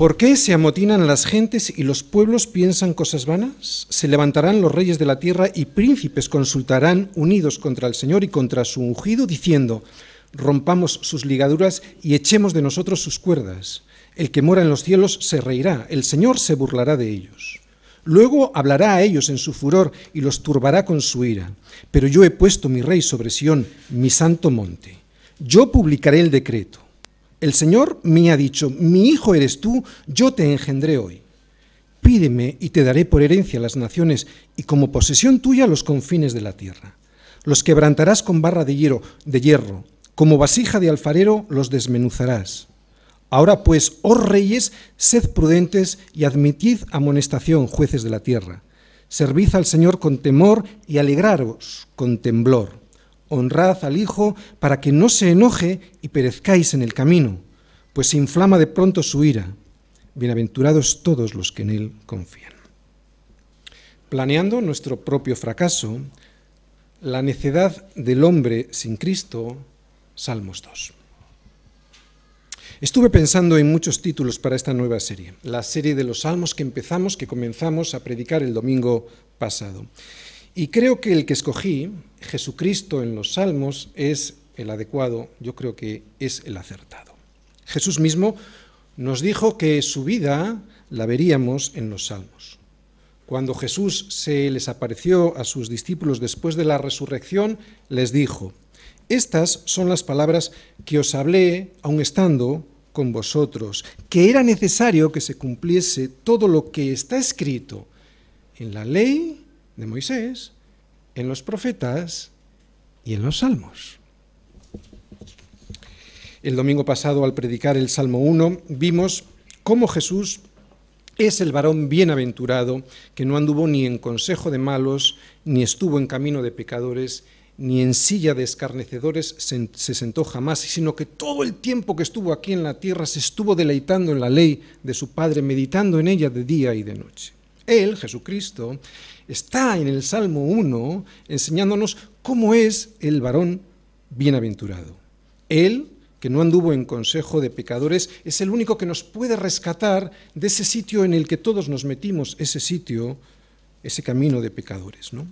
¿Por qué se amotinan las gentes y los pueblos piensan cosas vanas? Se levantarán los reyes de la tierra y príncipes consultarán unidos contra el Señor y contra su ungido, diciendo, rompamos sus ligaduras y echemos de nosotros sus cuerdas. El que mora en los cielos se reirá, el Señor se burlará de ellos. Luego hablará a ellos en su furor y los turbará con su ira. Pero yo he puesto mi rey sobre Sión, mi santo monte. Yo publicaré el decreto. El Señor me ha dicho, mi hijo eres tú, yo te engendré hoy. Pídeme y te daré por herencia las naciones y como posesión tuya los confines de la tierra. Los quebrantarás con barra de hierro, de hierro, como vasija de alfarero los desmenuzarás. Ahora pues, oh reyes, sed prudentes y admitid amonestación, jueces de la tierra. Servid al Señor con temor y alegraros con temblor honrad al Hijo para que no se enoje y perezcáis en el camino, pues se inflama de pronto su ira. Bienaventurados todos los que en Él confían. Planeando nuestro propio fracaso, la necedad del hombre sin Cristo, Salmos 2. Estuve pensando en muchos títulos para esta nueva serie, la serie de los salmos que empezamos, que comenzamos a predicar el domingo pasado. Y creo que el que escogí, Jesucristo en los Salmos, es el adecuado, yo creo que es el acertado. Jesús mismo nos dijo que su vida la veríamos en los Salmos. Cuando Jesús se les apareció a sus discípulos después de la resurrección, les dijo, estas son las palabras que os hablé aun estando con vosotros, que era necesario que se cumpliese todo lo que está escrito en la ley de Moisés, en los profetas y en los salmos. El domingo pasado, al predicar el Salmo 1, vimos cómo Jesús es el varón bienaventurado que no anduvo ni en consejo de malos, ni estuvo en camino de pecadores, ni en silla de escarnecedores se, sentó jamás, sino que todo el tiempo que estuvo aquí en la tierra se estuvo deleitando en la ley de su Padre, meditando en ella de día y de noche. Él, Jesucristo, está en el Salmo 1 enseñándonos cómo es el varón bienaventurado. Él, que no anduvo en consejo de pecadores, es el único que nos puede rescatar de ese sitio en el que todos nos metimos, ese sitio, ese camino de pecadores. ¿no?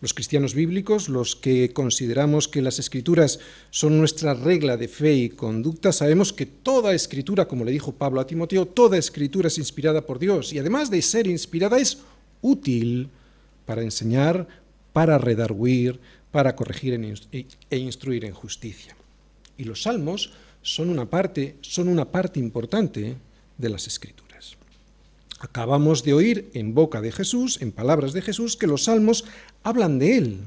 Los cristianos bíblicos, los que consideramos que las escrituras son nuestra regla de fe y conducta, sabemos que toda escritura, como le dijo Pablo a Timoteo, toda escritura es inspirada por Dios y además de ser inspirada es útil para enseñar, para redarguir, para corregir e instruir en justicia. Y los salmos son una parte, son una parte importante de las escrituras. Acabamos de oír en boca de Jesús, en palabras de Jesús, que los salmos hablan de él.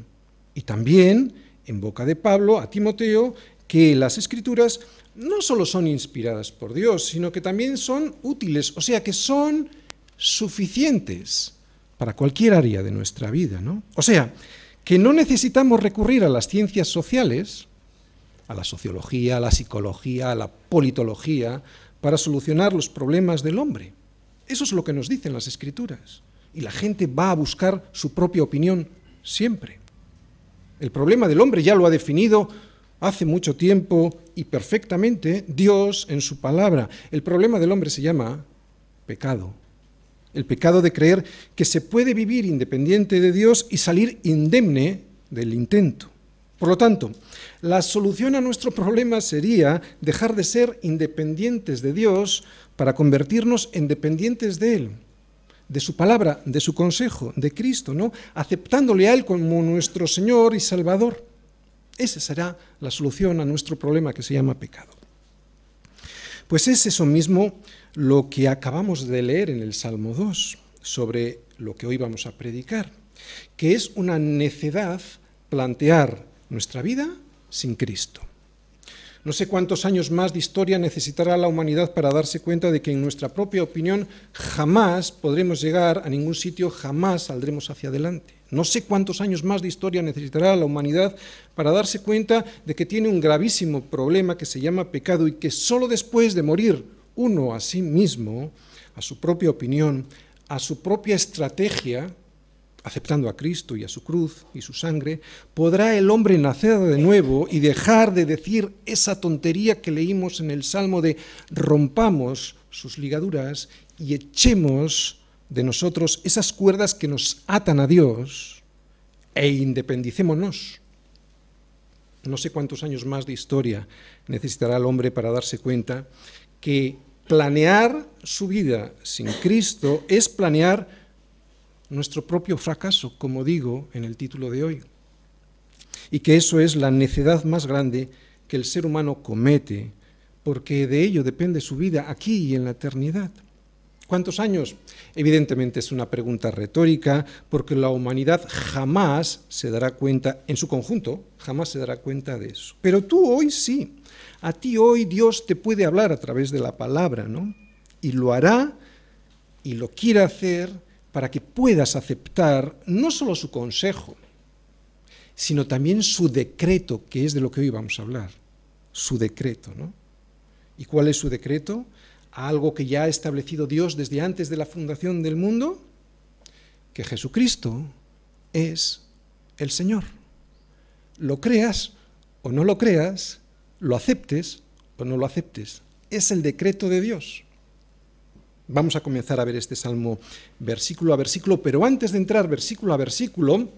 Y también en boca de Pablo a Timoteo que las escrituras no solo son inspiradas por Dios, sino que también son útiles, o sea que son suficientes para cualquier área de nuestra vida. ¿no? O sea, que no necesitamos recurrir a las ciencias sociales, a la sociología, a la psicología, a la politología, para solucionar los problemas del hombre. Eso es lo que nos dicen las escrituras. Y la gente va a buscar su propia opinión siempre. El problema del hombre ya lo ha definido hace mucho tiempo y perfectamente Dios en su palabra. El problema del hombre se llama pecado el pecado de creer que se puede vivir independiente de Dios y salir indemne del intento. Por lo tanto, la solución a nuestro problema sería dejar de ser independientes de Dios para convertirnos en dependientes de Él, de su palabra, de su consejo, de Cristo, ¿no? Aceptándole a Él como nuestro Señor y Salvador. Esa será la solución a nuestro problema que se llama pecado. Pues es eso mismo lo que acabamos de leer en el Salmo 2 sobre lo que hoy vamos a predicar, que es una necedad plantear nuestra vida sin Cristo. No sé cuántos años más de historia necesitará la humanidad para darse cuenta de que en nuestra propia opinión jamás podremos llegar a ningún sitio, jamás saldremos hacia adelante. No sé cuántos años más de historia necesitará la humanidad para darse cuenta de que tiene un gravísimo problema que se llama pecado y que solo después de morir uno a sí mismo, a su propia opinión, a su propia estrategia, aceptando a Cristo y a su cruz y su sangre, podrá el hombre nacer de nuevo y dejar de decir esa tontería que leímos en el Salmo de rompamos sus ligaduras y echemos de nosotros esas cuerdas que nos atan a Dios e independicémonos. No sé cuántos años más de historia necesitará el hombre para darse cuenta que planear su vida sin Cristo es planear nuestro propio fracaso, como digo en el título de hoy. Y que eso es la necedad más grande que el ser humano comete, porque de ello depende su vida aquí y en la eternidad. ¿Cuántos años? Evidentemente es una pregunta retórica, porque la humanidad jamás se dará cuenta, en su conjunto, jamás se dará cuenta de eso. Pero tú hoy sí. A ti hoy Dios te puede hablar a través de la palabra, ¿no? Y lo hará y lo quiere hacer para que puedas aceptar no solo su consejo, sino también su decreto, que es de lo que hoy vamos a hablar. Su decreto, ¿no? ¿Y cuál es su decreto? algo que ya ha establecido Dios desde antes de la fundación del mundo, que Jesucristo es el Señor. Lo creas o no lo creas, lo aceptes o no lo aceptes. Es el decreto de Dios. Vamos a comenzar a ver este salmo versículo a versículo, pero antes de entrar versículo a versículo,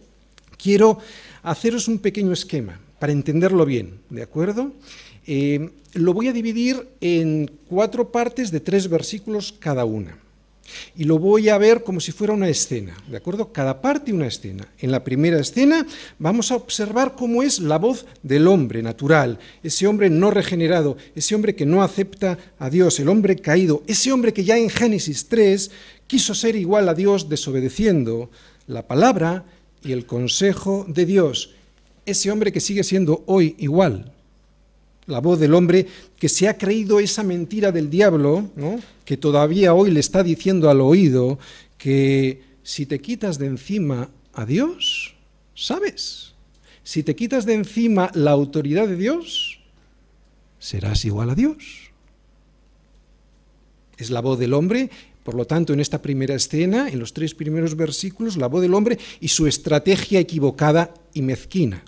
quiero haceros un pequeño esquema para entenderlo bien, ¿de acuerdo? Eh, lo voy a dividir en cuatro partes de tres versículos cada una. Y lo voy a ver como si fuera una escena, ¿de acuerdo? Cada parte una escena. En la primera escena vamos a observar cómo es la voz del hombre natural, ese hombre no regenerado, ese hombre que no acepta a Dios, el hombre caído, ese hombre que ya en Génesis 3 quiso ser igual a Dios desobedeciendo la palabra y el consejo de Dios, ese hombre que sigue siendo hoy igual la voz del hombre que se ha creído esa mentira del diablo, que todavía hoy le está diciendo al oído que si te quitas de encima a Dios, ¿sabes? Si te quitas de encima la autoridad de Dios, serás igual a Dios. Es la voz del hombre, por lo tanto, en esta primera escena, en los tres primeros versículos, la voz del hombre y su estrategia equivocada y mezquina.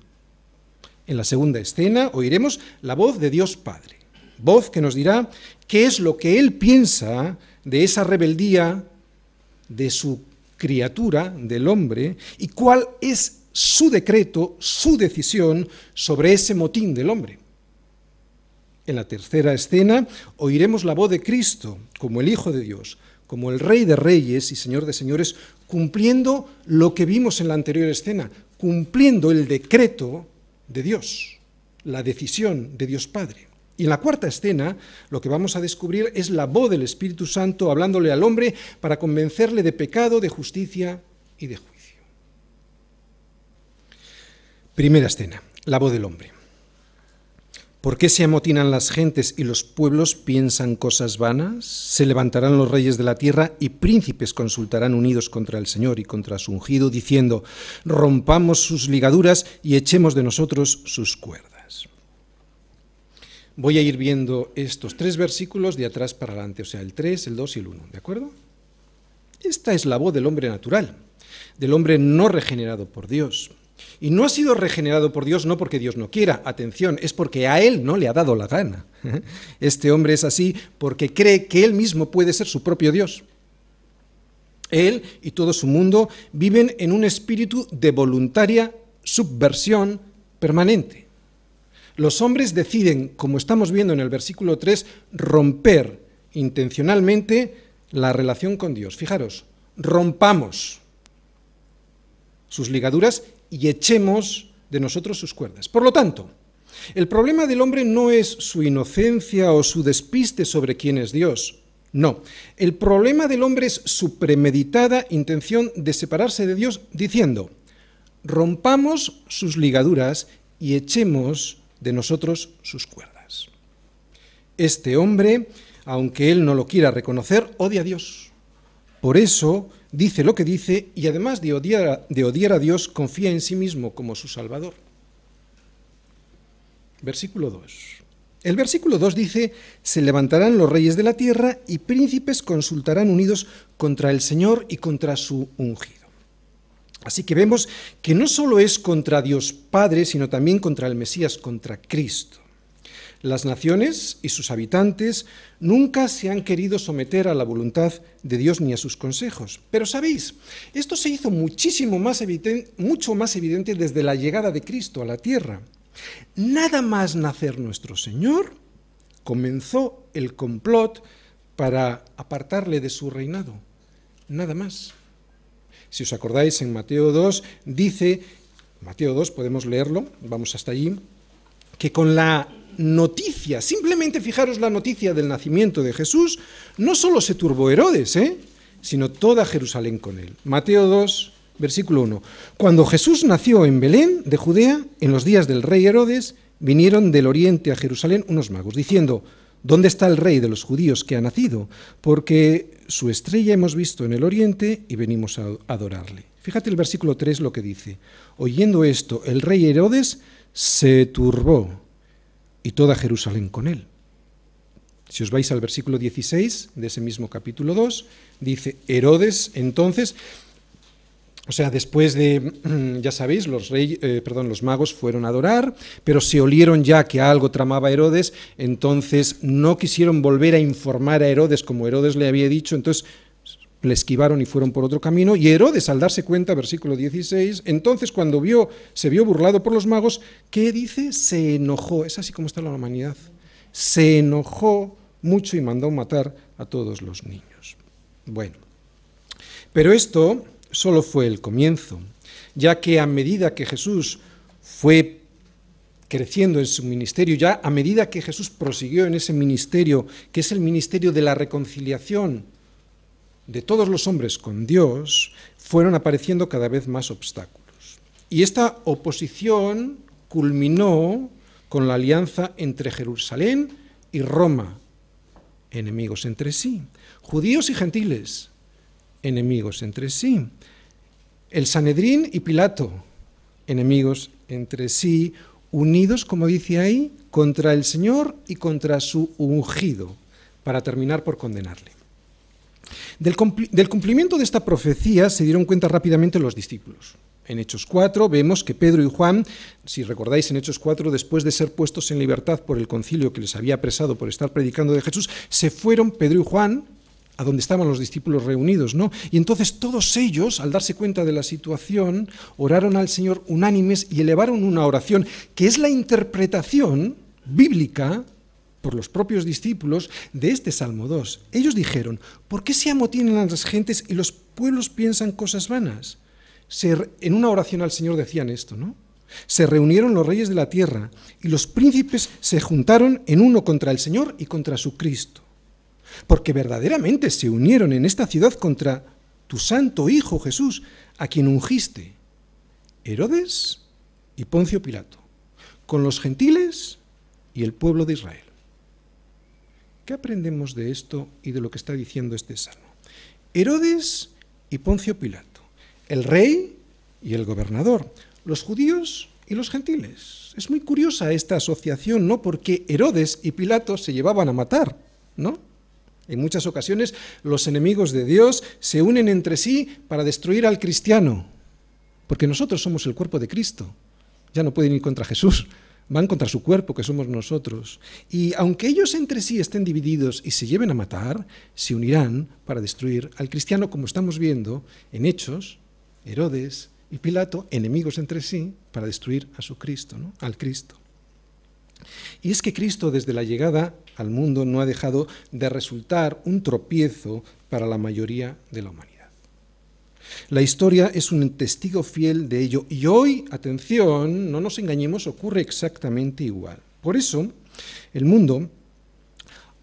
En la segunda escena oiremos la voz de Dios Padre, voz que nos dirá qué es lo que Él piensa de esa rebeldía de su criatura, del hombre, y cuál es su decreto, su decisión sobre ese motín del hombre. En la tercera escena oiremos la voz de Cristo como el Hijo de Dios, como el Rey de Reyes y Señor de Señores, cumpliendo lo que vimos en la anterior escena, cumpliendo el decreto de Dios, la decisión de Dios Padre. Y en la cuarta escena lo que vamos a descubrir es la voz del Espíritu Santo hablándole al hombre para convencerle de pecado, de justicia y de juicio. Primera escena, la voz del hombre. ¿Por qué se amotinan las gentes y los pueblos piensan cosas vanas? Se levantarán los reyes de la tierra y príncipes consultarán unidos contra el Señor y contra su ungido, diciendo, rompamos sus ligaduras y echemos de nosotros sus cuerdas. Voy a ir viendo estos tres versículos de atrás para adelante, o sea, el 3, el 2 y el 1, ¿de acuerdo? Esta es la voz del hombre natural, del hombre no regenerado por Dios. Y no ha sido regenerado por Dios no porque Dios no quiera, atención, es porque a él no le ha dado la gana. Este hombre es así porque cree que él mismo puede ser su propio Dios. Él y todo su mundo viven en un espíritu de voluntaria subversión permanente. Los hombres deciden, como estamos viendo en el versículo 3, romper intencionalmente la relación con Dios. Fijaros, rompamos sus ligaduras y echemos de nosotros sus cuerdas. Por lo tanto, el problema del hombre no es su inocencia o su despiste sobre quién es Dios. No, el problema del hombre es su premeditada intención de separarse de Dios diciendo, rompamos sus ligaduras y echemos de nosotros sus cuerdas. Este hombre, aunque él no lo quiera reconocer, odia a Dios. Por eso dice lo que dice y además de odiar, de odiar a Dios, confía en sí mismo como su Salvador. Versículo 2. El versículo 2 dice, se levantarán los reyes de la tierra y príncipes consultarán unidos contra el Señor y contra su ungido. Así que vemos que no solo es contra Dios Padre, sino también contra el Mesías, contra Cristo. Las naciones y sus habitantes nunca se han querido someter a la voluntad de Dios ni a sus consejos. Pero sabéis, esto se hizo muchísimo más evidente, mucho más evidente desde la llegada de Cristo a la tierra. Nada más nacer nuestro Señor, comenzó el complot para apartarle de su reinado. Nada más. Si os acordáis, en Mateo 2 dice, Mateo 2 podemos leerlo, vamos hasta allí, que con la noticia, simplemente fijaros la noticia del nacimiento de Jesús, no solo se turbó Herodes, ¿eh? sino toda Jerusalén con él. Mateo 2, versículo 1. Cuando Jesús nació en Belén, de Judea, en los días del rey Herodes, vinieron del oriente a Jerusalén unos magos, diciendo, ¿dónde está el rey de los judíos que ha nacido? Porque su estrella hemos visto en el oriente y venimos a adorarle. Fíjate el versículo 3 lo que dice. Oyendo esto, el rey Herodes se turbó y toda Jerusalén con él. Si os vais al versículo 16 de ese mismo capítulo 2, dice, Herodes entonces, o sea, después de, ya sabéis, los, rey, eh, perdón, los magos fueron a adorar, pero se olieron ya que algo tramaba Herodes, entonces no quisieron volver a informar a Herodes como Herodes le había dicho, entonces le esquivaron y fueron por otro camino, y Herodes, al darse cuenta, versículo 16, entonces cuando vio, se vio burlado por los magos, ¿qué dice? Se enojó, es así como está la humanidad, se enojó mucho y mandó matar a todos los niños. Bueno, pero esto solo fue el comienzo, ya que a medida que Jesús fue creciendo en su ministerio, ya a medida que Jesús prosiguió en ese ministerio, que es el ministerio de la reconciliación, de todos los hombres con Dios, fueron apareciendo cada vez más obstáculos. Y esta oposición culminó con la alianza entre Jerusalén y Roma, enemigos entre sí, judíos y gentiles, enemigos entre sí, el Sanedrín y Pilato, enemigos entre sí, unidos, como dice ahí, contra el Señor y contra su ungido, para terminar por condenarle. Del, cumplimiento de esta profecía se dieron cuenta rápidamente los discípulos. En Hechos 4 vemos que Pedro y Juan, si recordáis en Hechos 4, después de ser puestos en libertad por el concilio que les había apresado por estar predicando de Jesús, se fueron Pedro y Juan a donde estaban los discípulos reunidos, ¿no? Y entonces todos ellos, al darse cuenta de la situación, oraron al Señor unánimes y elevaron una oración que es la interpretación bíblica por los propios discípulos de este Salmo 2. Ellos dijeron, ¿por qué se amotinan las gentes y los pueblos piensan cosas vanas? en una oración al Señor decían esto, ¿no? Se reunieron los reyes de la tierra y los príncipes se juntaron en uno contra el Señor y contra su Cristo. Porque verdaderamente se unieron en esta ciudad contra tu santo Hijo Jesús, a quien ungiste, Herodes y Poncio Pilato, con los gentiles y el pueblo de Israel. ¿Qué aprendemos de esto y de lo que está diciendo este salmo? Herodes y Poncio Pilato, el rey y el gobernador, los judíos y los gentiles. Es muy curiosa esta asociación, ¿no? Porque Herodes y Pilato se llevaban a matar, ¿no? En muchas ocasiones los enemigos de Dios se unen entre sí para destruir al cristiano, porque nosotros somos el cuerpo de Cristo. Ya no pueden ir contra Jesús, van contra su cuerpo, que somos nosotros. Y aunque ellos entre sí estén divididos y se lleven a matar, se unirán para destruir al cristiano, como estamos viendo en Hechos, Herodes y Pilato, enemigos entre sí, para destruir a su Cristo, al Cristo. Y es que Cristo desde la llegada al mundo no ha dejado de resultar un tropiezo para la mayoría de la humanidad. La historia es un testigo fiel de ello y hoy, atención, no nos engañemos, ocurre exactamente igual. Por eso, el mundo,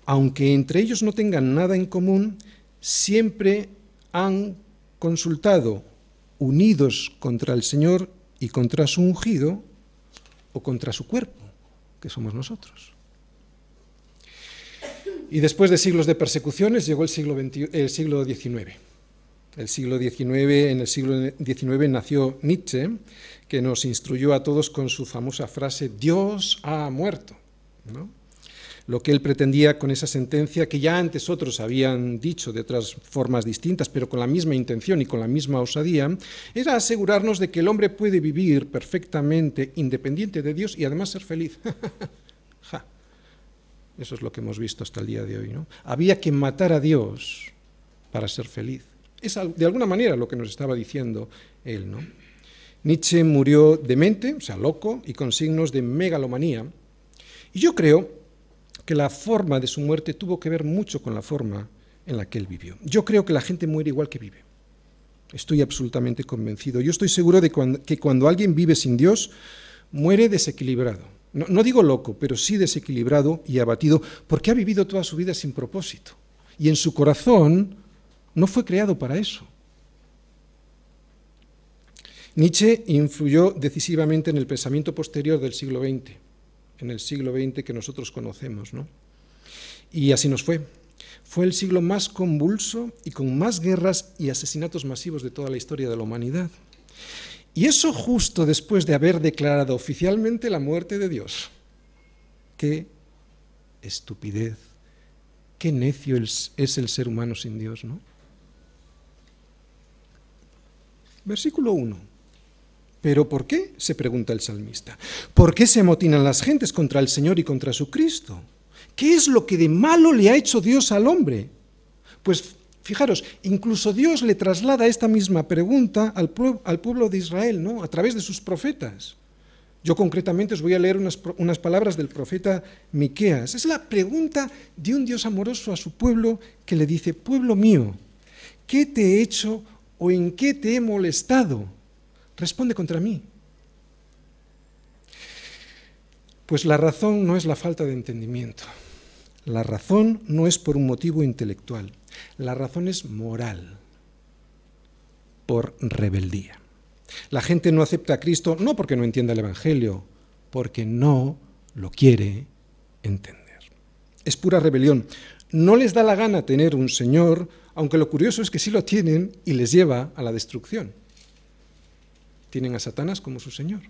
aunque entre ellos no tengan nada en común, siempre han consultado, unidos contra el Señor y contra su ungido, o contra su cuerpo, que somos nosotros. Y después de siglos de persecuciones llegó el siglo, el siglo XIX el siglo XIX, en el siglo XIX nació Nietzsche, que nos instruyó a todos con su famosa frase, Dios ha muerto. Lo que él pretendía con esa sentencia, que ya antes otros habían dicho de otras formas distintas, pero con la misma intención y con la misma osadía, era asegurarnos de que el hombre puede vivir perfectamente independiente de Dios y además ser feliz. Eso es lo que hemos visto hasta el día de hoy. ¿no? Había que matar a Dios para ser feliz. Es de alguna manera lo que nos estaba diciendo él. ¿no? Nietzsche murió demente, o sea, loco, y con signos de megalomanía. Y yo creo que la forma de su muerte tuvo que ver mucho con la forma en la que él vivió. Yo creo que la gente muere igual que vive. Estoy absolutamente convencido. Yo estoy seguro de que cuando alguien vive sin Dios, muere desequilibrado. No, no, digo loco, pero sí desequilibrado y abatido, porque ha vivido toda su vida sin propósito. Y en su corazón no fue creado para eso. Nietzsche influyó decisivamente en el pensamiento posterior del siglo XX, en el siglo XX que nosotros conocemos. ¿no? Y así nos fue. Fue el siglo más convulso y con más guerras y asesinatos masivos de toda la historia de la humanidad. Y eso justo después de haber declarado oficialmente la muerte de Dios. Qué estupidez, qué necio es el ser humano sin Dios, ¿no? Versículo 1. ¿Pero por qué? se pregunta el salmista. ¿Por qué se amotinan las gentes contra el Señor y contra su Cristo? ¿Qué es lo que de malo le ha hecho Dios al hombre? Pues fijaros, incluso Dios le traslada esta misma pregunta al, pueblo de Israel, ¿no? A través de sus profetas. Yo concretamente os voy a leer unas, unas, palabras del profeta Miqueas. Es la pregunta de un Dios amoroso a su pueblo que le dice: Pueblo mío, ¿qué te he hecho o en qué te he molestado? responde contra mí. Pues la razón no es la falta de entendimiento. La razón no es por un motivo intelectual. La razón es moral, por rebeldía. La gente no acepta a Cristo no porque no entienda el Evangelio, porque no lo quiere entender. Es pura rebelión. No les da la gana tener un Señor, aunque lo curioso es que sí lo tienen y les lleva a la destrucción tienen a Satanás como su Señor.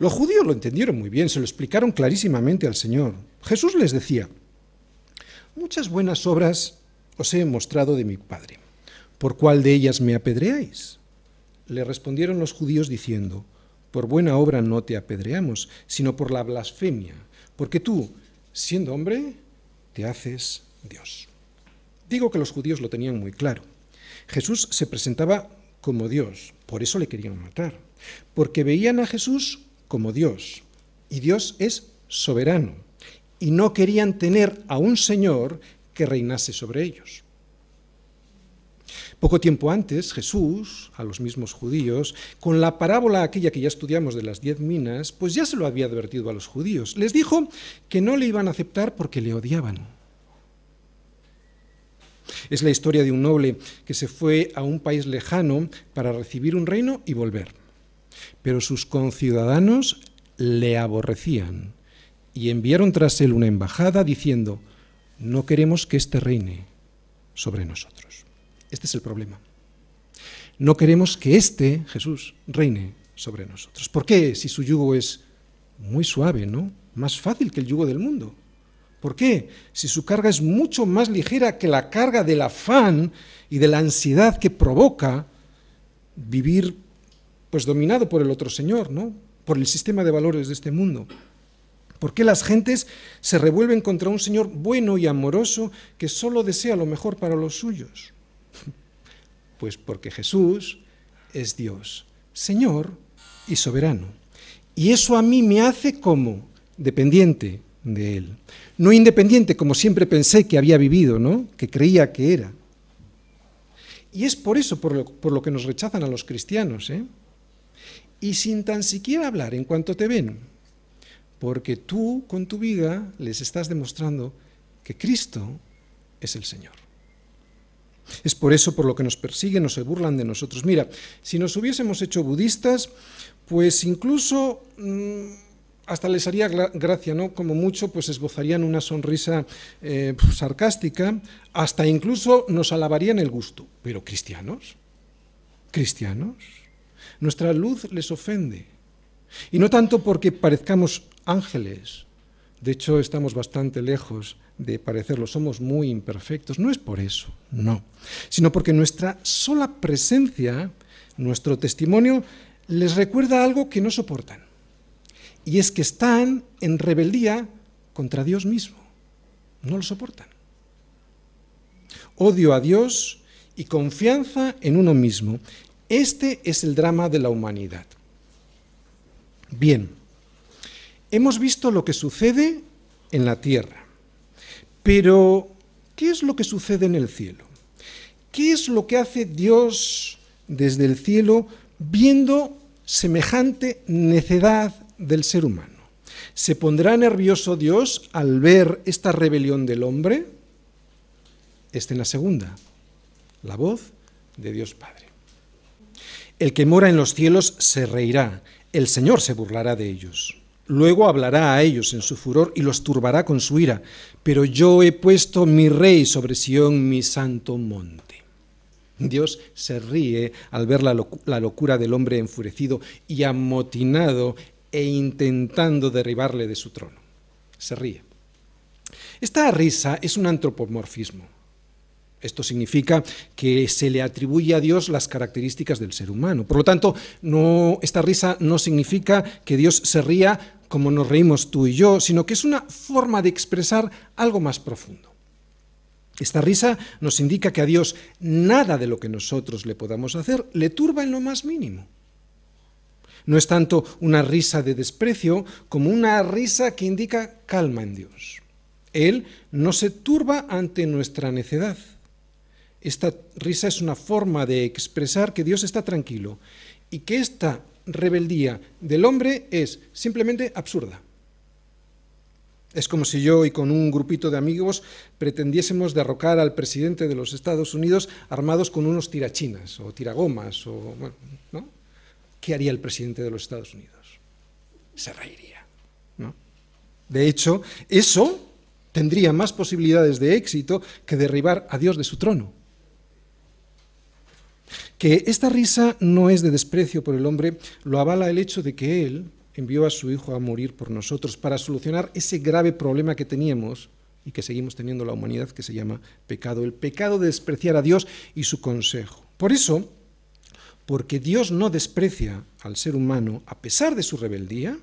Los judíos lo entendieron muy bien, se lo explicaron clarísimamente al Señor. Jesús les decía, muchas buenas obras os he mostrado de mi Padre. ¿Por cuál de ellas me apedreáis? Le respondieron los judíos diciendo, por buena obra no te apedreamos, sino por la blasfemia, porque tú, siendo hombre, te haces Dios. Digo que los judíos lo tenían muy claro. Jesús se presentaba como Dios. Por eso le querían matar. Porque veían a Jesús como Dios. Y Dios es soberano. Y no querían tener a un Señor que reinase sobre ellos. Poco tiempo antes, Jesús, a los mismos judíos, con la parábola aquella que ya estudiamos de las diez minas, pues ya se lo había advertido a los judíos. Les dijo que no le iban a aceptar porque le odiaban. Es la historia de un noble que se fue a un país lejano para recibir un reino y volver. Pero sus conciudadanos le aborrecían y enviaron tras él una embajada diciendo, no queremos que éste reine sobre nosotros. Este es el problema. No queremos que éste, Jesús, reine sobre nosotros. ¿Por qué? Si su yugo es muy suave, ¿no? Más fácil que el yugo del mundo. ¿Por qué? Si su carga es mucho más ligera que la carga del afán y de la ansiedad que provoca vivir pues dominado por el otro señor, ¿no? Por el sistema de valores de este mundo. ¿Por qué las gentes se revuelven contra un Señor bueno y amoroso que solo desea lo mejor para los suyos? Pues porque Jesús es Dios, Señor y soberano. Y eso a mí me hace como dependiente de Él no independiente como siempre pensé que había vivido, ¿no? que creía que era. Y es por eso por lo, que nos rechazan a los cristianos. ¿eh? Y sin tan siquiera hablar en cuanto te ven, porque tú con tu vida les estás demostrando que Cristo es el Señor. Es por eso por lo que nos persiguen o se burlan de nosotros. Mira, si nos hubiésemos hecho budistas, pues incluso... Mm, hasta les haría gracia, ¿no? Como mucho, pues esbozarían una sonrisa eh, sarcástica, hasta incluso nos alabarían el gusto. Pero cristianos, cristianos, nuestra luz les ofende. Y no tanto porque parezcamos ángeles, De hecho, estamos bastante lejos de parecerlo, somos muy imperfectos. No es por eso, no, sino porque nuestra sola presencia, nuestro testimonio, les recuerda algo que no soportan. Y es que están en rebeldía contra Dios mismo. No lo soportan. Odio a Dios y confianza en uno mismo. Este es el drama de la humanidad. Bien, hemos visto lo que sucede en la tierra, pero ¿qué es lo que sucede en el cielo? ¿Qué es lo que hace Dios desde el cielo viendo semejante necedad del ser humano? ¿Se pondrá nervioso Dios al ver esta rebelión del hombre? Esta en la segunda, la voz de Dios Padre. El que mora en los cielos se reirá, el Señor se burlará de ellos. Luego hablará a ellos en su furor y los turbará con su ira. Pero yo he puesto mi rey sobre Sión, mi santo monte. Dios se ríe al ver la, locura del hombre enfurecido y amotinado e intentando derribarle de su trono. Se ríe. Esta risa es un antropomorfismo. Esto significa que se le atribuye a Dios las características del ser humano. Por lo tanto, esta risa no significa que Dios se ría como nos reímos tú y yo, sino que es una forma de expresar algo más profundo. Esta risa nos indica que a Dios nada de lo que nosotros le podamos hacer le turba en lo más mínimo. No es tanto una risa de desprecio como una risa que indica calma en Dios. Él no se turba ante nuestra necedad esta risa es una forma de expresar que Dios está tranquilo y que esta rebeldía del hombre es simplemente absurda. Es como si yo y con un grupito de amigos pretendiésemos derrocar al presidente de los Estados Unidos armados con unos tirachinas o tiragomas o ¿no? ¿Qué haría el presidente de los Estados Unidos? Se reiría, ¿no? De hecho, eso tendría más posibilidades de éxito que derribar a Dios de su trono. Que esta risa no es de desprecio por el hombre lo avala el hecho de que Él envió a su Hijo a morir por nosotros para solucionar ese grave problema que teníamos y que seguimos teniendo la humanidad que se llama pecado, el pecado de despreciar a Dios y su consejo. Por eso, porque Dios no desprecia al ser humano a pesar de su rebeldía,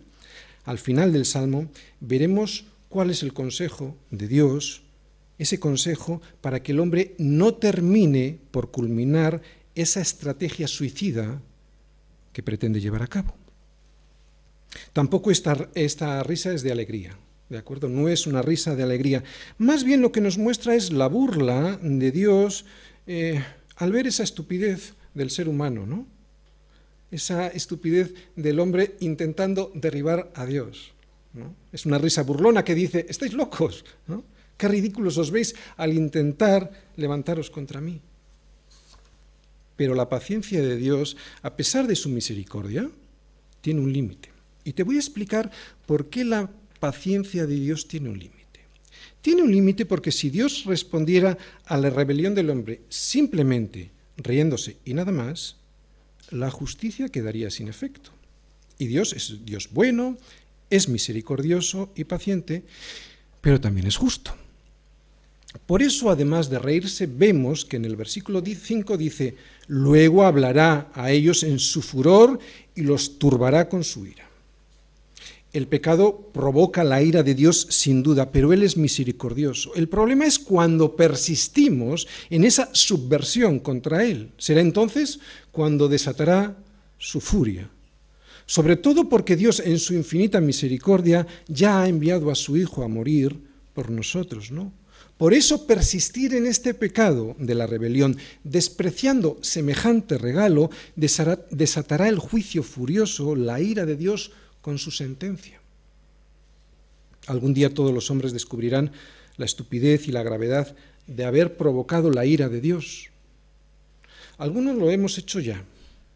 al final del Salmo veremos cuál es el consejo de Dios, ese consejo para que el hombre no termine por culminar esa estrategia suicida que pretende llevar a cabo. Tampoco esta, esta risa es de alegría, ¿de acuerdo? No es una risa de alegría. Más bien lo que nos muestra es la burla de Dios eh, al ver esa estupidez del ser humano, ¿no? Esa estupidez del hombre intentando derribar a Dios. ¿no? Es una risa burlona que dice, estáis locos, ¿no? Qué ridículos os veis al intentar levantaros contra mí. Pero la paciencia de Dios, a pesar de su misericordia, tiene un límite. Y te voy a explicar por qué la paciencia de Dios tiene un límite. Tiene un límite porque si Dios respondiera a la rebelión del hombre simplemente riéndose y nada más, la justicia quedaría sin efecto. Y Dios es Dios bueno, es misericordioso y paciente, pero también es justo. Por eso, además de reírse, vemos que en el versículo 5 dice, luego hablará a ellos en su furor y los turbará con su ira. El pecado provoca la ira de Dios sin duda, pero Él es misericordioso. El problema es cuando persistimos en esa subversión contra Él. Será entonces cuando desatará su furia. Sobre todo porque Dios en su infinita misericordia ya ha enviado a su Hijo a morir por nosotros, ¿no? Por eso persistir en este pecado de la rebelión, despreciando semejante regalo, desatará el juicio furioso, la ira de Dios con su sentencia. Algún día todos los hombres descubrirán la estupidez y la gravedad de haber provocado la ira de Dios. Algunos lo hemos hecho ya,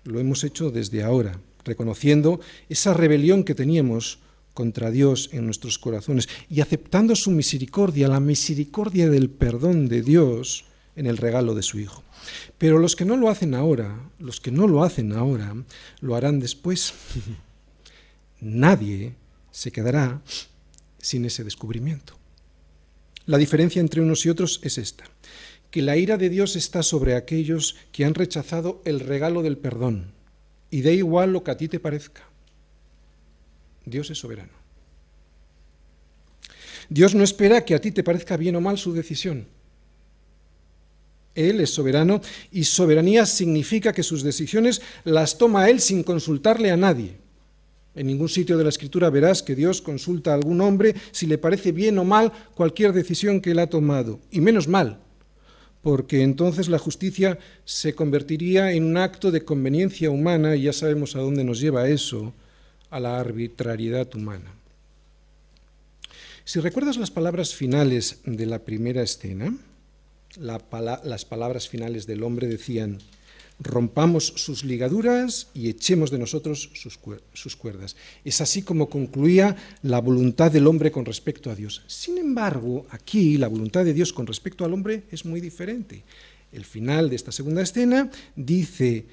lo hemos hecho desde ahora, reconociendo esa rebelión que teníamos contra Dios en nuestros corazones y aceptando su misericordia, la misericordia del perdón de Dios en el regalo de su Hijo. Pero los que no lo hacen ahora, los que no lo hacen ahora, lo harán después. Nadie se quedará sin ese descubrimiento. La diferencia entre unos y otros es esta, que la ira de Dios está sobre aquellos que han rechazado el regalo del perdón, y da igual lo que a ti te parezca. Dios es soberano. Dios no espera que a ti te parezca bien o mal su decisión. Él es soberano y soberanía significa que sus decisiones las toma Él sin consultarle a nadie. En ningún sitio de la Escritura verás que Dios consulta a algún hombre si le parece bien o mal cualquier decisión que Él ha tomado. Y menos mal, porque entonces la justicia se convertiría en un acto de conveniencia humana y ya sabemos a dónde nos lleva eso, a la arbitrariedad humana. Si recuerdas las palabras finales de la primera escena, las palabras finales del hombre decían, rompamos sus ligaduras y echemos de nosotros sus, cuerdas. Es así como concluía la voluntad del hombre con respecto a Dios. Sin embargo, aquí la voluntad de Dios con respecto al hombre es muy diferente. El final de esta segunda escena dice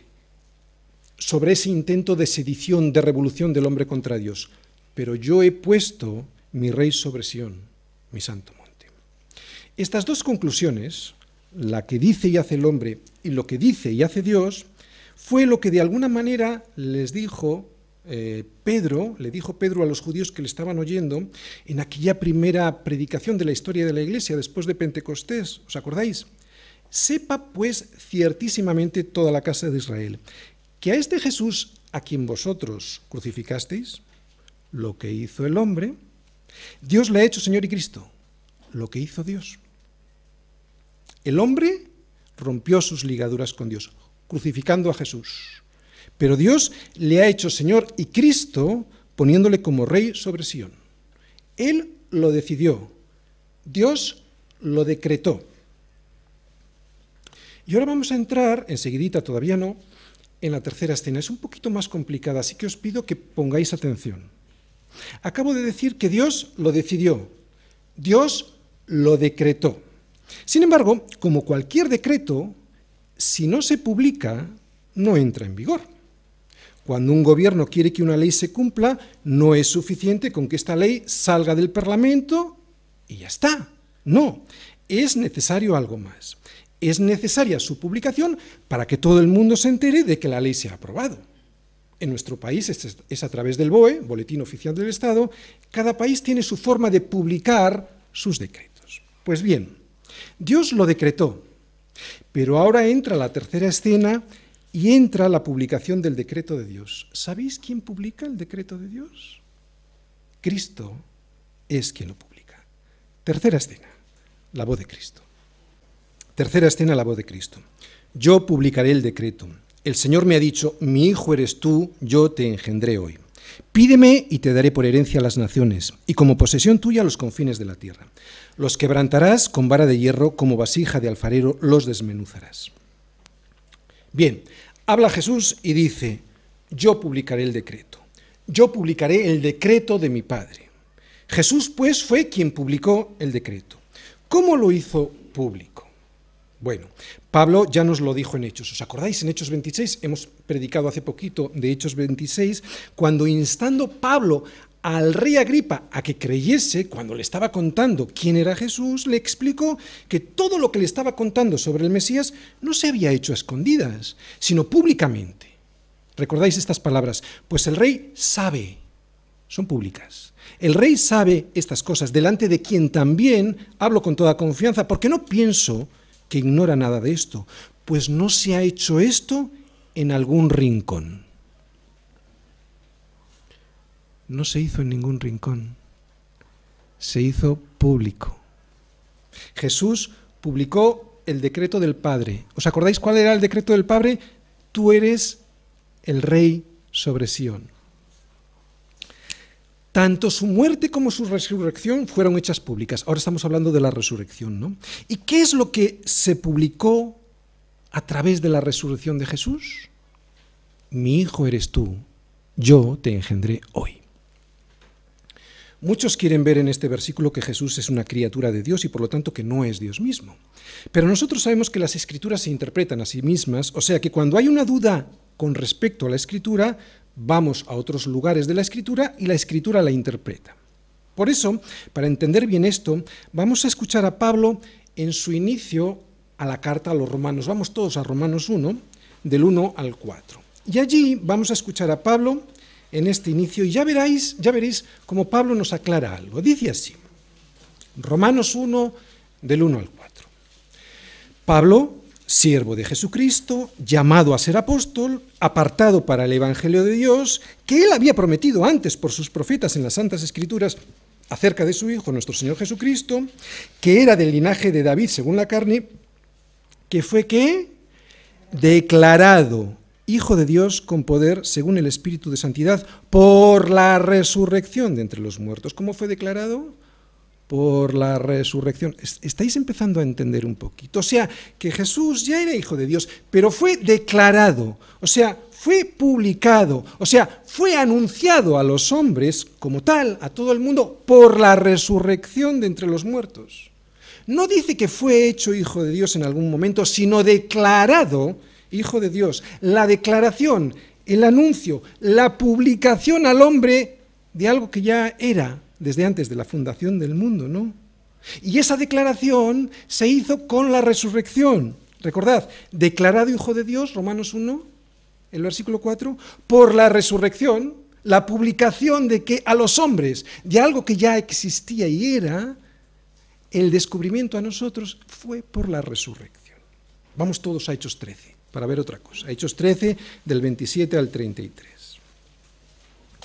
sobre ese intento de sedición, de revolución del hombre contra Dios, pero yo he puesto mi rey sobre Sión, mi santo monte. Estas dos conclusiones, la que dice y hace el hombre y lo que dice y hace Dios, fue lo que de alguna manera les dijo eh, Pedro, le dijo Pedro a los judíos que le estaban oyendo en aquella primera predicación de la historia de la iglesia después de Pentecostés, ¿os acordáis? Sepa pues ciertísimamente toda la casa de Israel que a este Jesús a quien vosotros crucificasteis, lo que hizo el hombre, Dios le ha hecho Señor y Cristo, lo que hizo Dios. El hombre rompió sus ligaduras con Dios, crucificando a Jesús. Pero Dios le ha hecho Señor y Cristo poniéndole como rey sobre Sión. Él lo decidió, Dios lo decretó. Y ahora vamos a entrar, enseguidita todavía no, en la tercera escena. Es un poquito más complicada, así que os pido que pongáis atención. Acabo de decir que Dios lo decidió, Dios lo decretó. Sin embargo, como cualquier decreto, si no se publica, no entra en vigor. Cuando un gobierno quiere que una ley se cumpla, no es suficiente con que esta ley salga del Parlamento y ya está. No, es necesario algo más. Es necesaria su publicación para que todo el mundo se entere de que la ley se ha aprobado. En nuestro país es a través del BOE, Boletín Oficial del Estado. Cada país tiene su forma de publicar sus decretos. Pues bien, Dios lo decretó, pero ahora entra la tercera escena y entra la publicación del decreto de Dios. ¿Sabéis quién publica el decreto de Dios? Cristo es quien lo publica. Tercera escena, la voz de Cristo. Tercera escena, la voz de Cristo. Yo publicaré el decreto. El Señor me ha dicho, mi hijo eres tú, yo te engendré hoy. Pídeme y te daré por herencia las naciones, y como posesión tuya los confines de la tierra. Los quebrantarás con vara de hierro, como vasija de alfarero los desmenuzarás. Bien, habla Jesús y dice, yo publicaré el decreto. Yo publicaré el decreto de mi Padre. Jesús, pues, fue quien publicó el decreto. ¿Cómo lo hizo público? Bueno, Pablo ya nos lo dijo en Hechos. ¿Os acordáis? En Hechos 26 hemos predicado hace poquito de Hechos 26, cuando instando Pablo al rey Agripa a que creyese, cuando le estaba contando quién era Jesús, le explicó que todo lo que le estaba contando sobre el Mesías no se había hecho a escondidas, sino públicamente. ¿Recordáis estas palabras? Pues el rey sabe, son públicas. El rey sabe estas cosas, delante de quien también hablo con toda confianza, porque no pienso que ignora nada de esto, pues no se ha hecho esto en algún rincón no se hizo en ningún rincón, se hizo público. Jesús publicó el decreto del Padre. ¿Os acordáis cuál era el decreto del Padre? Tú eres el rey sobre Sión. Tanto su muerte como su resurrección fueron hechas públicas. Ahora estamos hablando de la resurrección, ¿no? ¿Y qué es lo que se publicó a través de la resurrección de Jesús? Mi hijo eres tú, yo te engendré hoy. Muchos quieren ver en este versículo que Jesús es una criatura de Dios y por lo tanto que no es Dios mismo. Pero nosotros sabemos que las escrituras se interpretan a sí mismas, o sea que cuando hay una duda con respecto a la escritura, vamos a otros lugares de la escritura y la escritura la interpreta. Por eso, para entender bien esto, vamos a escuchar a Pablo en su inicio a la carta a los romanos. Vamos todos a Romanos 1, del 1 al 4. Y allí vamos a escuchar a Pablo en este inicio y ya veréis, ya veréis cómo Pablo nos aclara algo. Dice así, Romanos 1, del 1 al 4. Pablo, siervo de Jesucristo, llamado a ser apóstol, apartado para el Evangelio de Dios, que él había prometido antes por sus profetas en las Santas Escrituras acerca de su Hijo, nuestro Señor Jesucristo, que era del linaje de David según la carne, que fue que declarado Hijo de Dios con poder según el Espíritu de Santidad por la resurrección de entre los muertos. ¿Cómo fue declarado? Por la resurrección. Estáis empezando a entender un poquito. O sea, que Jesús ya era Hijo de Dios, pero fue declarado. O sea, fue publicado, o sea, fue anunciado a los hombres como tal, a todo el mundo, por la resurrección de entre los muertos. No dice que fue hecho hijo de Dios en algún momento, sino declarado hijo de Dios. La declaración, el anuncio, la publicación al hombre de algo que ya era desde antes de la fundación del mundo, ¿no? Y esa declaración se hizo con la resurrección. Recordad, declarado hijo de Dios, Romanos 1, el versículo 4, por la resurrección, la publicación de que a los hombres, de algo que ya existía y era, el descubrimiento a nosotros fue por la resurrección. Vamos todos a Hechos 13 para ver otra cosa. Hechos 13 del 27 al 33.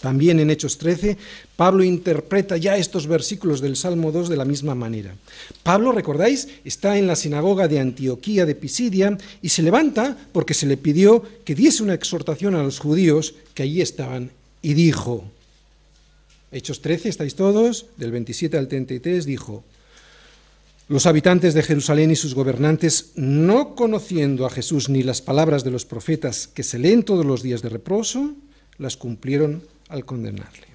También en Hechos 13, Pablo interpreta ya estos versículos del Salmo 2 de la misma manera. Pablo, recordáis, está en la sinagoga de Antioquía de Pisidia y se levanta porque se le pidió que diese una exhortación a los judíos que allí estaban y dijo, Hechos 13, ¿estáis todos? Del 27 al 33 dijo, los habitantes de Jerusalén y sus gobernantes, no conociendo a Jesús ni las palabras de los profetas que se leen todos los días de reposo, las cumplieron al condenarle.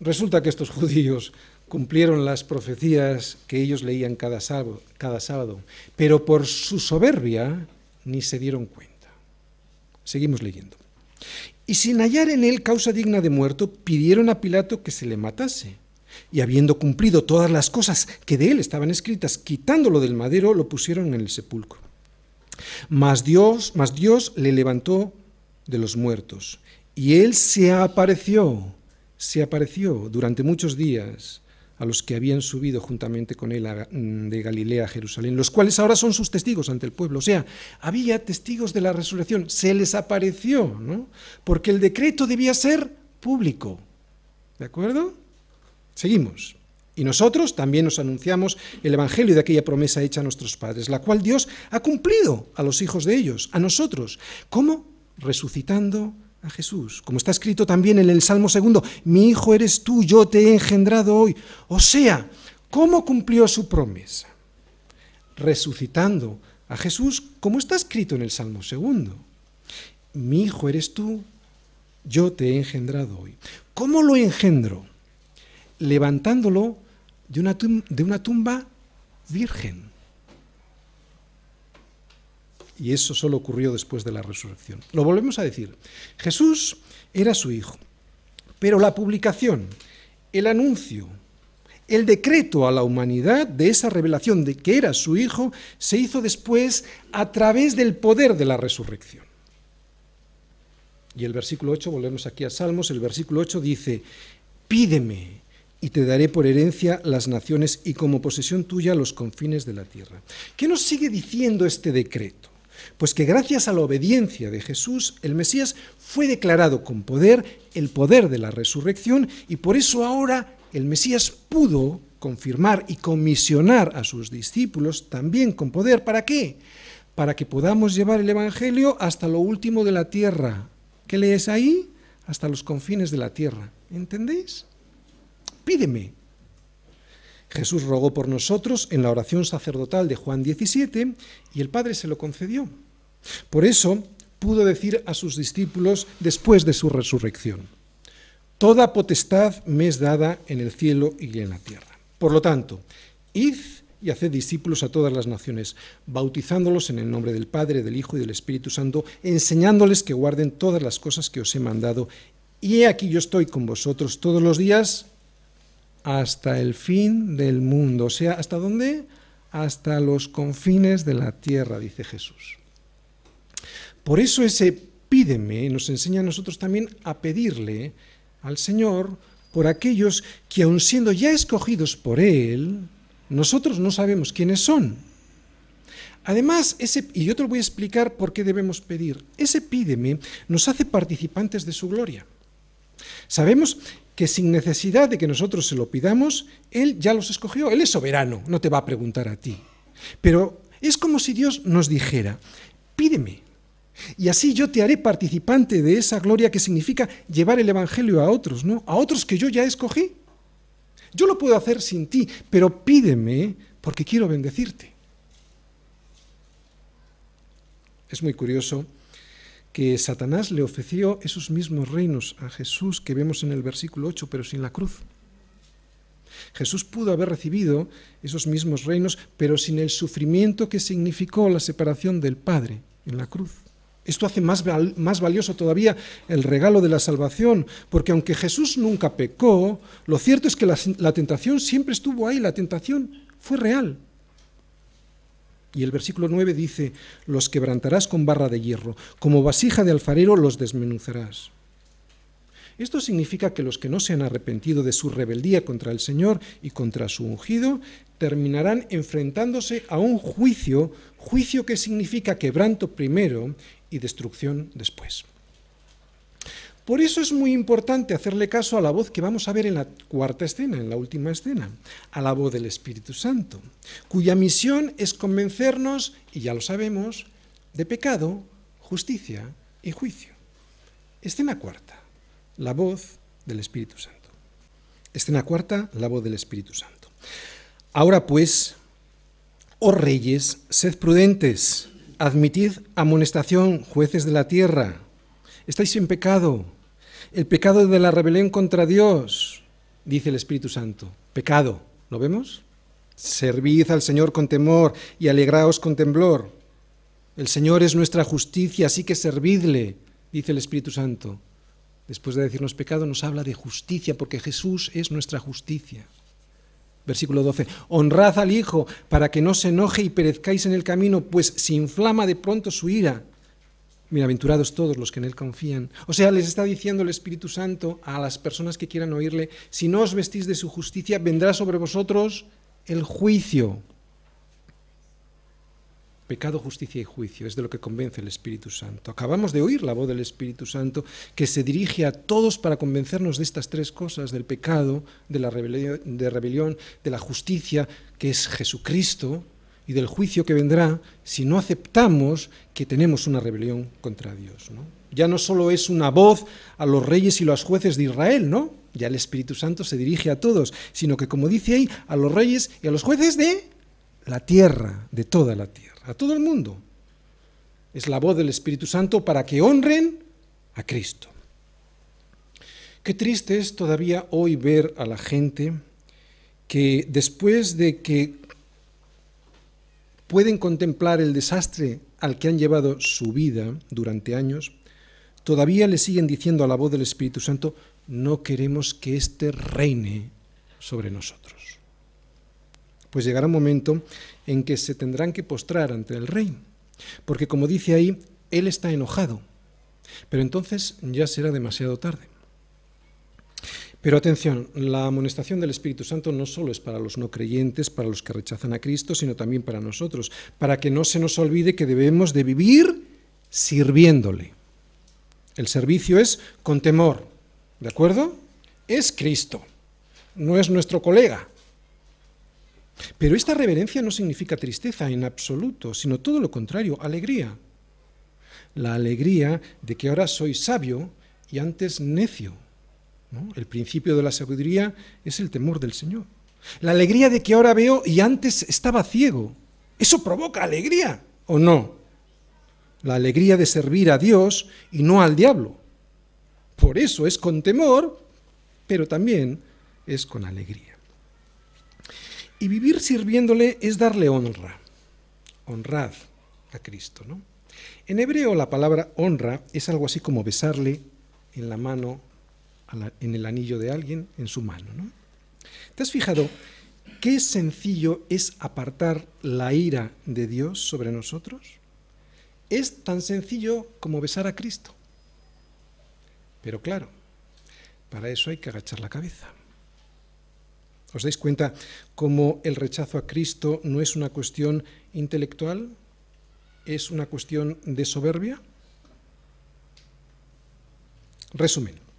Resulta que estos judíos cumplieron las profecías que ellos leían cada sábado, cada sábado, pero por su soberbia ni se dieron cuenta. Seguimos leyendo. Y sin hallar en él causa digna de muerto, pidieron a Pilato que se le matase. Y habiendo cumplido todas las cosas que de él estaban escritas, quitándolo del madero, lo pusieron en el sepulcro. Mas Dios, mas Dios le levantó de los muertos y él se apareció, se apareció durante muchos días a los que habían subido juntamente con él mm, de Galilea a Jerusalén, los cuales ahora son sus testigos ante el pueblo. O sea, había testigos de la resurrección, se les apareció, ¿no? Porque el decreto debía ser público. ¿De acuerdo? Seguimos. Y nosotros también nos anunciamos el Evangelio de aquella promesa hecha a nuestros padres, la cual Dios ha cumplido a los hijos de ellos, a nosotros. ¿Cómo? Resucitando a Jesús. Como está escrito también en el Salmo segundo, mi hijo eres tú, yo te he engendrado hoy. O sea, ¿cómo cumplió su promesa? Resucitando a Jesús, como está escrito en el Salmo segundo. Mi hijo eres tú, yo te he engendrado hoy. ¿Cómo lo engendró? Levantándolo de una de una tumba virgen. Y eso solo ocurrió después de la resurrección. Lo volvemos a decir. Jesús era su hijo, pero la publicación, el anuncio, el decreto a la humanidad de esa revelación de que era su hijo se hizo después a través del poder de la resurrección. Y el versículo 8, volvemos aquí a Salmos, el versículo 8 dice, pídeme y te daré por herencia las naciones y como posesión tuya los confines de la tierra. ¿Qué nos sigue diciendo este decreto? Pues que gracias a la obediencia de Jesús, el Mesías fue declarado con poder, el poder de la resurrección, y por eso ahora el Mesías pudo confirmar y comisionar a sus discípulos también con poder. ¿Para qué? Para que podamos llevar el Evangelio hasta lo último de la tierra. ¿Qué lees ahí? Hasta los confines de la tierra. ¿Entendéis? Pídeme, Jesús rogó por nosotros en la oración sacerdotal de Juan 17 y el Padre se lo concedió. Por eso pudo decir a sus discípulos después de su resurrección, Toda potestad me es dada en el cielo y en la tierra. Por lo tanto, id y haced discípulos a todas las naciones, bautizándolos en el nombre del Padre, del Hijo y del Espíritu Santo, enseñándoles que guarden todas las cosas que os he mandado. Y he aquí yo estoy con vosotros todos los días hasta el fin del mundo. O sea, ¿hasta dónde? Hasta los confines de la tierra, dice Jesús. Por eso ese pídeme nos enseña a nosotros también a pedirle al Señor por aquellos que aun siendo ya escogidos por Él, nosotros no sabemos quiénes son. Además, ese, y yo te lo voy a explicar por qué debemos pedir, ese pídeme nos hace participantes de su gloria. Sabemos que sin necesidad de que nosotros se lo pidamos, Él ya los escogió, Él es soberano, no te va a preguntar a ti. Pero es como si Dios nos dijera, pídeme, y así yo te haré participante de esa gloria que significa llevar el Evangelio a otros, ¿no? A otros que yo ya escogí. Yo lo puedo hacer sin ti, pero pídeme porque quiero bendecirte. Es muy curioso que Satanás le ofreció esos mismos reinos a Jesús que vemos en el versículo 8, pero sin la cruz. Jesús pudo haber recibido esos mismos reinos, pero sin el sufrimiento que significó la separación del Padre en la cruz. Esto hace más, más, valioso todavía el regalo de la salvación, porque aunque Jesús nunca pecó, lo cierto es que la, la tentación siempre estuvo ahí, la tentación fue real. Y el versículo 9 dice, los quebrantarás con barra de hierro, como vasija de alfarero los desmenuzarás. Esto significa que los que no se han arrepentido de su rebeldía contra el Señor y contra su ungido terminarán enfrentándose a un juicio, juicio que significa quebranto primero y destrucción después. Por eso es muy importante hacerle caso a la voz que vamos a ver en la cuarta escena, en la última escena, a la voz del Espíritu Santo, cuya misión es convencernos, y ya lo sabemos, de pecado, justicia y juicio. Escena cuarta, la voz del Espíritu Santo. Escena cuarta, la voz del Espíritu Santo. Ahora pues, oh reyes, sed prudentes Admitid amonestación, jueces de la tierra. Estáis en pecado. El pecado de la rebelión contra Dios, dice el Espíritu Santo. Pecado. ¿Lo vemos? Servid al Señor con temor y alegraos con temblor. El Señor es nuestra justicia, así que servidle, dice el Espíritu Santo. Después de decirnos pecado, nos habla de justicia, porque Jesús es nuestra justicia. Versículo 12. Honrad al Hijo para que no se enoje y perezcáis en el camino, pues se inflama de pronto su ira. Bienaventurados todos los que en Él confían. O sea, les está diciendo el Espíritu Santo a las personas que quieran oírle, si no os vestís de su justicia, vendrá sobre vosotros el juicio pecado, justicia y juicio. Es de lo que convence el Espíritu Santo. Acabamos de oír la voz del Espíritu Santo que se dirige a todos para convencernos de estas tres cosas, del pecado, de la rebelión, de, rebelión, de la justicia, que es Jesucristo, y del juicio que vendrá si no aceptamos que tenemos una rebelión contra Dios. ¿no? Ya no solo es una voz a los reyes y los jueces de Israel, ¿no? Ya el Espíritu Santo se dirige a todos, sino que como dice ahí, a los reyes y a los jueces de la tierra, de toda la tierra a todo el mundo. Es la voz del Espíritu Santo para que honren a Cristo. Qué triste es todavía hoy ver a la gente que después de que pueden contemplar el desastre al que han llevado su vida durante años, todavía le siguen diciendo a la voz del Espíritu Santo, no queremos que éste reine sobre nosotros. Pues llegará un momento en que se tendrán que postrar ante el rey, porque como dice ahí, él está enojado, pero entonces ya será demasiado tarde. Pero atención, la amonestación del Espíritu Santo no solo es para los no creyentes, para los que rechazan a Cristo, sino también para nosotros, para que no se nos olvide que debemos de vivir sirviéndole. El servicio es con temor, ¿de acuerdo? Es Cristo, no es nuestro colega, pero esta reverencia no significa tristeza en absoluto, sino todo lo contrario, alegría. La alegría de que ahora soy sabio y antes necio. El principio de la sabiduría es el temor del Señor. La alegría de que ahora veo y antes estaba ciego. ¿Eso provoca alegría o no? La alegría de servir a Dios y no al diablo. Por eso es con temor, pero también es con alegría. Y vivir sirviéndole es darle honra. Honrad a Cristo, ¿no? En hebreo la palabra honra es algo así como besarle en la mano, en el anillo de alguien, en su mano, ¿no? ¿Te has fijado qué sencillo es apartar la ira de Dios sobre nosotros? Es tan sencillo como besar a Cristo. Pero claro, para eso hay que agachar la cabeza. ¿Os dais cuenta cómo el rechazo a Cristo no es una cuestión intelectual? ¿Es una cuestión de soberbia? Resumen.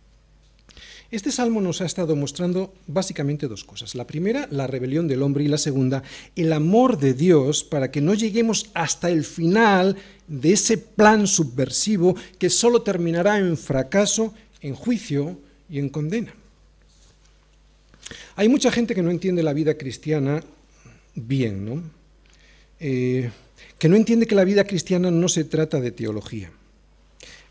Este salmo nos ha estado mostrando básicamente dos cosas. La primera, la rebelión del hombre y la segunda, el amor de Dios para que no lleguemos hasta el final de ese plan subversivo que solo terminará en fracaso, en juicio y en condena. Hay mucha gente que no entiende la vida cristiana bien, ¿no? Eh, que no entiende que la vida cristiana no se trata de teología.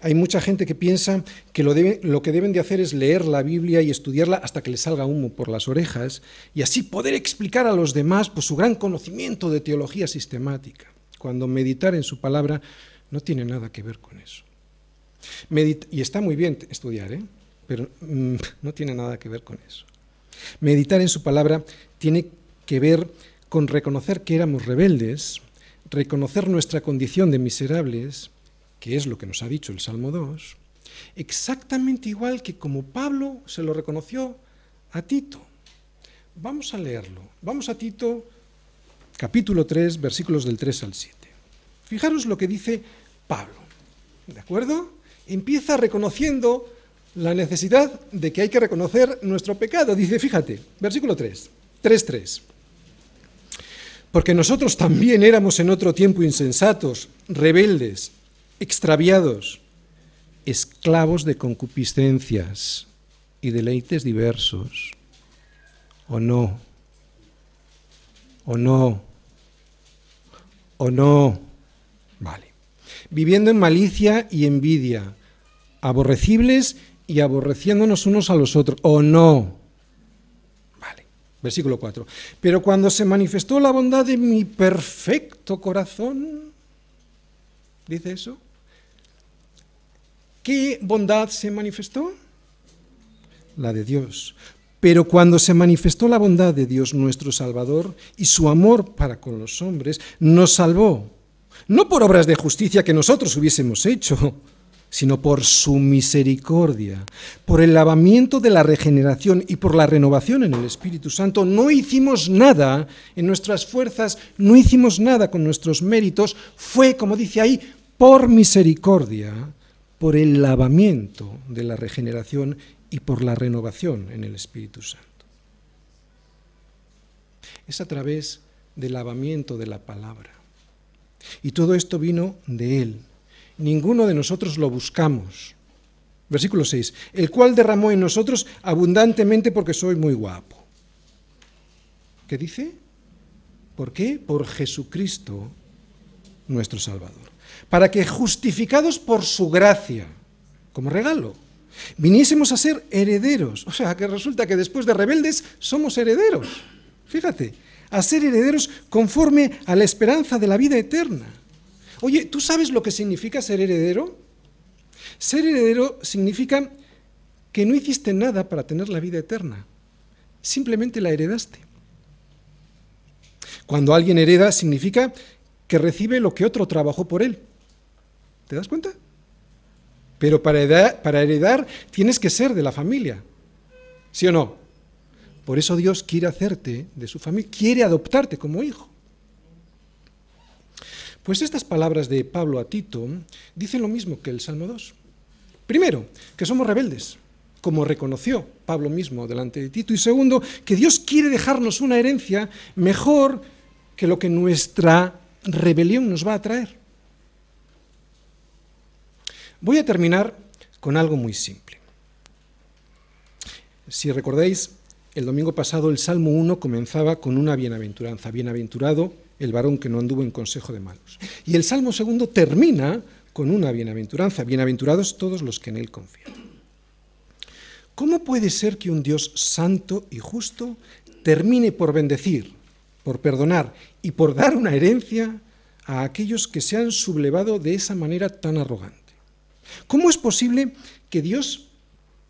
Hay mucha gente que piensa que lo, que deben de hacer es leer la Biblia y estudiarla hasta que les salga humo por las orejas y así poder explicar a los demás pues, su gran conocimiento de teología sistemática, cuando meditar en su palabra no tiene nada que ver con eso. y está muy bien estudiar, ¿eh? pero mm, no tiene nada que ver con eso. Meditar en su palabra tiene que ver con reconocer que éramos rebeldes, reconocer nuestra condición de miserables, que es lo que nos ha dicho el Salmo 2, exactamente igual que como Pablo se lo reconoció a Tito. Vamos a leerlo. Vamos a Tito capítulo 3, versículos del 3 al 7. Fijaros lo que dice Pablo. ¿De acuerdo? Empieza reconociendo la necesidad de que hay que reconocer nuestro pecado. Dice, fíjate, versículo 3, 3.3. Porque nosotros también éramos en otro tiempo insensatos, rebeldes, extraviados, esclavos de concupiscencias y deleites diversos. ¿O no? ¿O no? ¿O no? Vale. Viviendo en malicia y envidia, aborrecibles y aborreciéndonos unos a los otros. ¿O no? Vale. Versículo 4. Pero cuando se manifestó la bondad de mi perfecto corazón, ¿dice eso? ¿Qué bondad se manifestó? La de Dios. Pero cuando se manifestó la bondad de Dios nuestro Salvador y su amor para con los hombres, nos salvó, no por obras de justicia que nosotros hubiésemos hecho, sino por su misericordia, por el lavamiento de la regeneración y por la renovación en el Espíritu Santo. No hicimos nada en nuestras fuerzas, no hicimos nada con nuestros méritos, fue, como dice ahí, por misericordia por el lavamiento de la regeneración y por la renovación en el Espíritu Santo. Es a través del lavamiento de la palabra. Y todo esto vino de Él. Ninguno de nosotros lo buscamos. Versículo 6. El cual derramó en nosotros abundantemente porque soy muy guapo. ¿Qué dice? ¿Por qué? Por Jesucristo, nuestro Salvador para que justificados por su gracia, como regalo, viniésemos a ser herederos. O sea, que resulta que después de rebeldes somos herederos. Fíjate, a ser herederos conforme a la esperanza de la vida eterna. Oye, ¿tú sabes lo que significa ser heredero? Ser heredero significa que no hiciste nada para tener la vida eterna, simplemente la heredaste. Cuando alguien hereda significa que recibe lo que otro trabajó por él. ¿Te das cuenta? Pero para heredar, tienes que ser de la familia. ¿Sí o no? Por eso Dios quiere hacerte de su familia, quiere adoptarte como hijo. Pues estas palabras de Pablo a Tito dicen lo mismo que el Salmo 2. Primero, que somos rebeldes, como reconoció Pablo mismo delante de Tito. Y segundo, que Dios quiere dejarnos una herencia mejor que lo que nuestra rebelión nos va a traer. Voy a terminar con algo muy simple. Si recordáis, el domingo pasado el Salmo 1 comenzaba con una bienaventuranza. Bienaventurado el varón que no anduvo en consejo de malos. Y el Salmo segundo termina con una bienaventuranza. Bienaventurados todos los que en él confían. ¿Cómo puede ser que un Dios santo y justo termine por bendecir por perdonar y por dar una herencia a aquellos que se han sublevado de esa manera tan arrogante. ¿Cómo es posible que Dios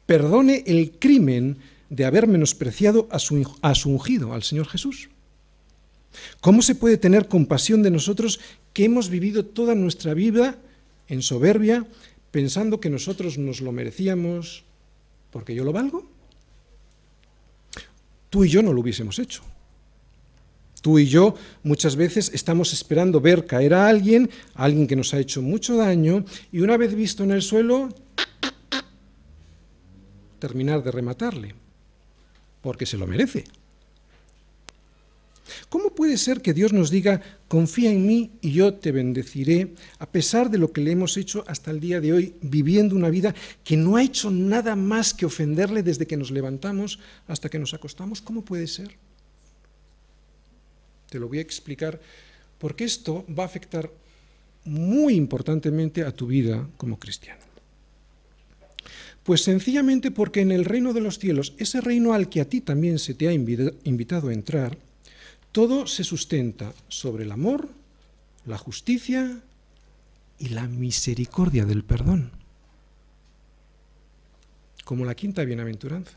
perdone el crimen de haber menospreciado a su, a su ungido, al Señor Jesús? ¿Cómo se puede tener compasión de nosotros que hemos vivido toda nuestra vida en soberbia, pensando que nosotros nos lo merecíamos porque yo lo valgo? Tú y yo no lo hubiésemos hecho. Tú y yo muchas veces estamos esperando ver caer a alguien, a alguien que nos ha hecho mucho daño, y una vez visto en el suelo, terminar de rematarle, porque se lo merece. ¿Cómo puede ser que Dios nos diga, confía en mí y yo te bendeciré, a pesar de lo que le hemos hecho hasta el día de hoy, viviendo una vida que no ha hecho nada más que ofenderle desde que nos levantamos hasta que nos acostamos? ¿Cómo puede ser? Te lo voy a explicar porque esto va a afectar muy importantemente a tu vida como cristiano. Pues sencillamente porque en el reino de los cielos, ese reino al que a ti también se te ha invitado a entrar, todo se sustenta sobre el amor, la justicia y la misericordia del perdón, como la quinta bienaventuranza.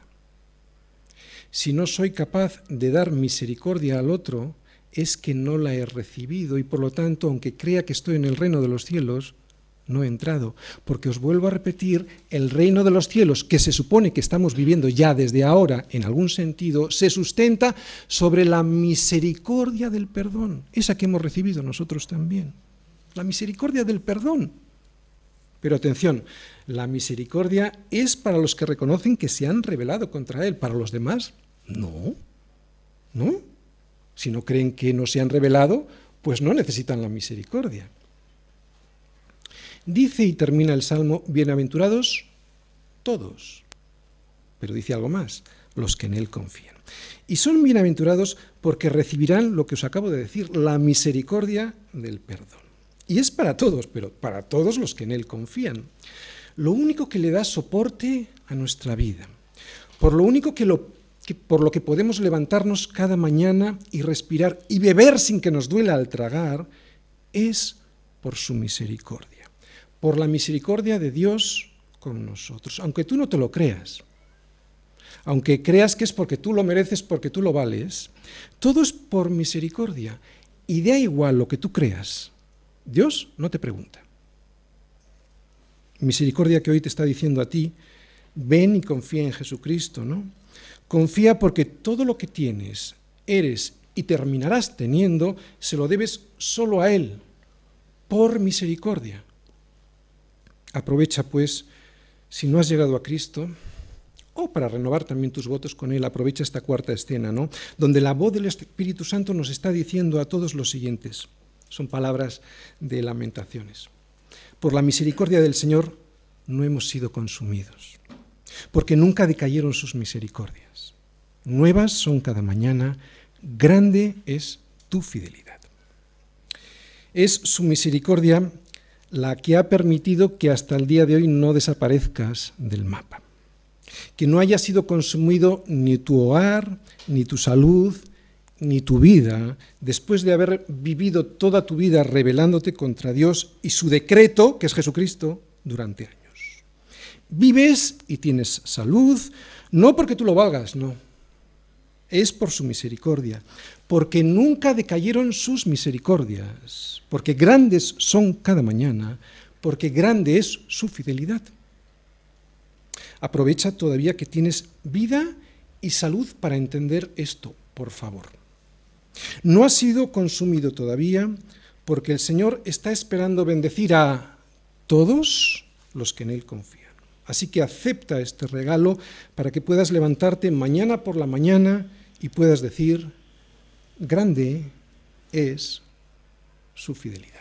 Si no soy capaz de dar misericordia al otro, es que no la he recibido y por lo tanto, aunque crea que estoy en el reino de los cielos, no he entrado. Porque os vuelvo a repetir, el reino de los cielos, que se supone que estamos viviendo ya desde ahora, en algún sentido, se sustenta sobre la misericordia del perdón, esa que hemos recibido nosotros también. La misericordia del perdón. Pero atención, la misericordia es para los que reconocen que se han rebelado contra Él, para los demás, no. ¿No? Si no creen que no se han revelado, pues no necesitan la misericordia. Dice y termina el Salmo, bienaventurados todos, pero dice algo más, los que en Él confían. Y son bienaventurados porque recibirán lo que os acabo de decir, la misericordia del perdón. Y es para todos, pero para todos los que en Él confían. Lo único que le da soporte a nuestra vida, por lo único que lo por lo que podemos levantarnos cada mañana y respirar y beber sin que nos duela al tragar, es por su misericordia, por la misericordia de Dios con nosotros, aunque tú no te lo creas, aunque creas que es porque tú lo mereces, porque tú lo vales, todo es por misericordia y da igual lo que tú creas, Dios no te pregunta. Misericordia que hoy te está diciendo a ti, ven y confía en Jesucristo, ¿no? Confía porque todo lo que tienes, eres y terminarás teniendo, se lo debes solo a Él, por misericordia. Aprovecha, pues, si no has llegado a Cristo, o para renovar también tus votos con Él, aprovecha esta cuarta escena, ¿no? Donde la voz del Espíritu Santo nos está diciendo a todos los siguientes. Son palabras de lamentaciones. Por la misericordia del Señor no hemos sido consumidos, porque nunca decayeron sus misericordias. Nuevas son cada mañana, grande es tu fidelidad. Es su misericordia la que ha permitido que hasta el día de hoy no desaparezcas del mapa. Que no haya sido consumido ni tu hogar, ni tu salud, ni tu vida, después de haber vivido toda tu vida rebelándote contra Dios y su decreto, que es Jesucristo, durante años. Vives y tienes salud, no porque tú lo valgas, no, es por su misericordia, porque nunca decayeron sus misericordias, porque grandes son cada mañana, porque grande es su fidelidad. Aprovecha todavía que tienes vida y salud para entender esto, por favor. No ha sido consumido todavía porque el Señor está esperando bendecir a todos los que en Él confían. Así que acepta este regalo para que puedas levantarte mañana por la mañana y puedas decir, grande es su fidelidad.